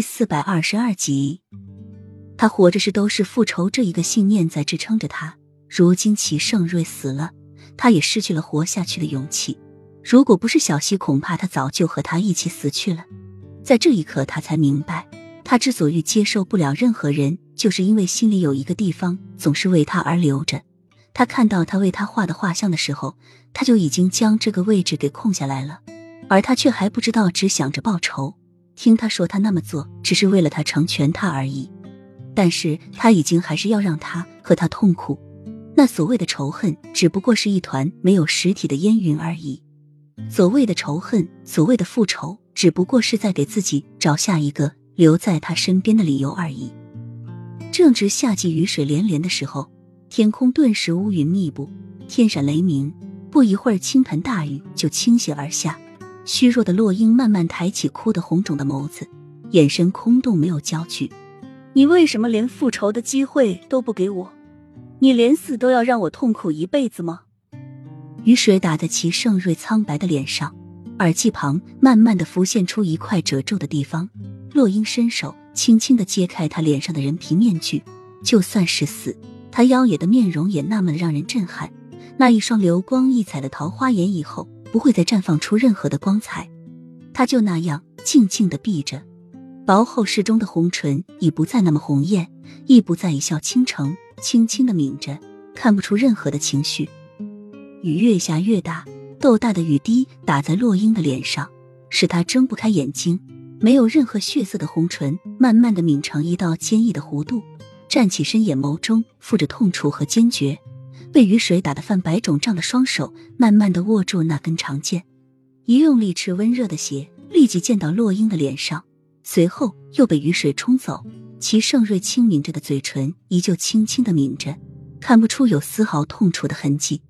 第四百二十二集，他活着是都是复仇这一个信念在支撑着他。如今齐盛瑞死了，他也失去了活下去的勇气。如果不是小溪，恐怕他早就和他一起死去了。在这一刻，他才明白，他之所以接受不了任何人，就是因为心里有一个地方总是为他而留着。他看到他为他画的画像的时候，他就已经将这个位置给空下来了，而他却还不知道，只想着报仇。听他说，他那么做只是为了他成全他而已，但是他已经还是要让他和他痛苦。那所谓的仇恨，只不过是一团没有实体的烟云而已。所谓的仇恨，所谓的复仇，只不过是在给自己找下一个留在他身边的理由而已。正值夏季雨水连连的时候，天空顿时乌云密布，天闪雷鸣，不一会儿，倾盆大雨就倾泻而下。虚弱的洛英慢慢抬起哭得红肿的眸子，眼神空洞，没有焦距。你为什么连复仇的机会都不给我？你连死都要让我痛苦一辈子吗？雨水打在齐盛瑞苍白的脸上，耳际旁慢慢的浮现出一块褶皱的地方。洛英伸手轻轻的揭开他脸上的人皮面具，就算是死，他妖冶的面容也那么让人震撼。那一双流光溢彩的桃花眼，以后。不会再绽放出任何的光彩，他就那样静静的闭着，薄厚适中的红唇已不再那么红艳，亦不再一笑倾城，轻轻的抿着，看不出任何的情绪。雨越下越大，豆大的雨滴打在洛英的脸上，使她睁不开眼睛。没有任何血色的红唇，慢慢的抿成一道坚毅的弧度，站起身，眼眸中附着痛楚和坚决。被雨水打得泛白肿胀的双手，慢慢的握住那根长剑，一用力，赤温热的血立即溅到洛英的脸上，随后又被雨水冲走。齐盛瑞轻抿着的嘴唇依旧轻轻的抿着，看不出有丝毫痛楚的痕迹。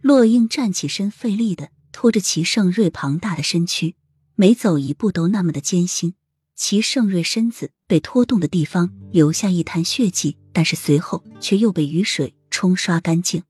洛英站起身，费力的拖着齐盛瑞庞大的身躯，每走一步都那么的艰辛。齐盛瑞身子被拖动的地方留下一滩血迹，但是随后却又被雨水。冲刷干净。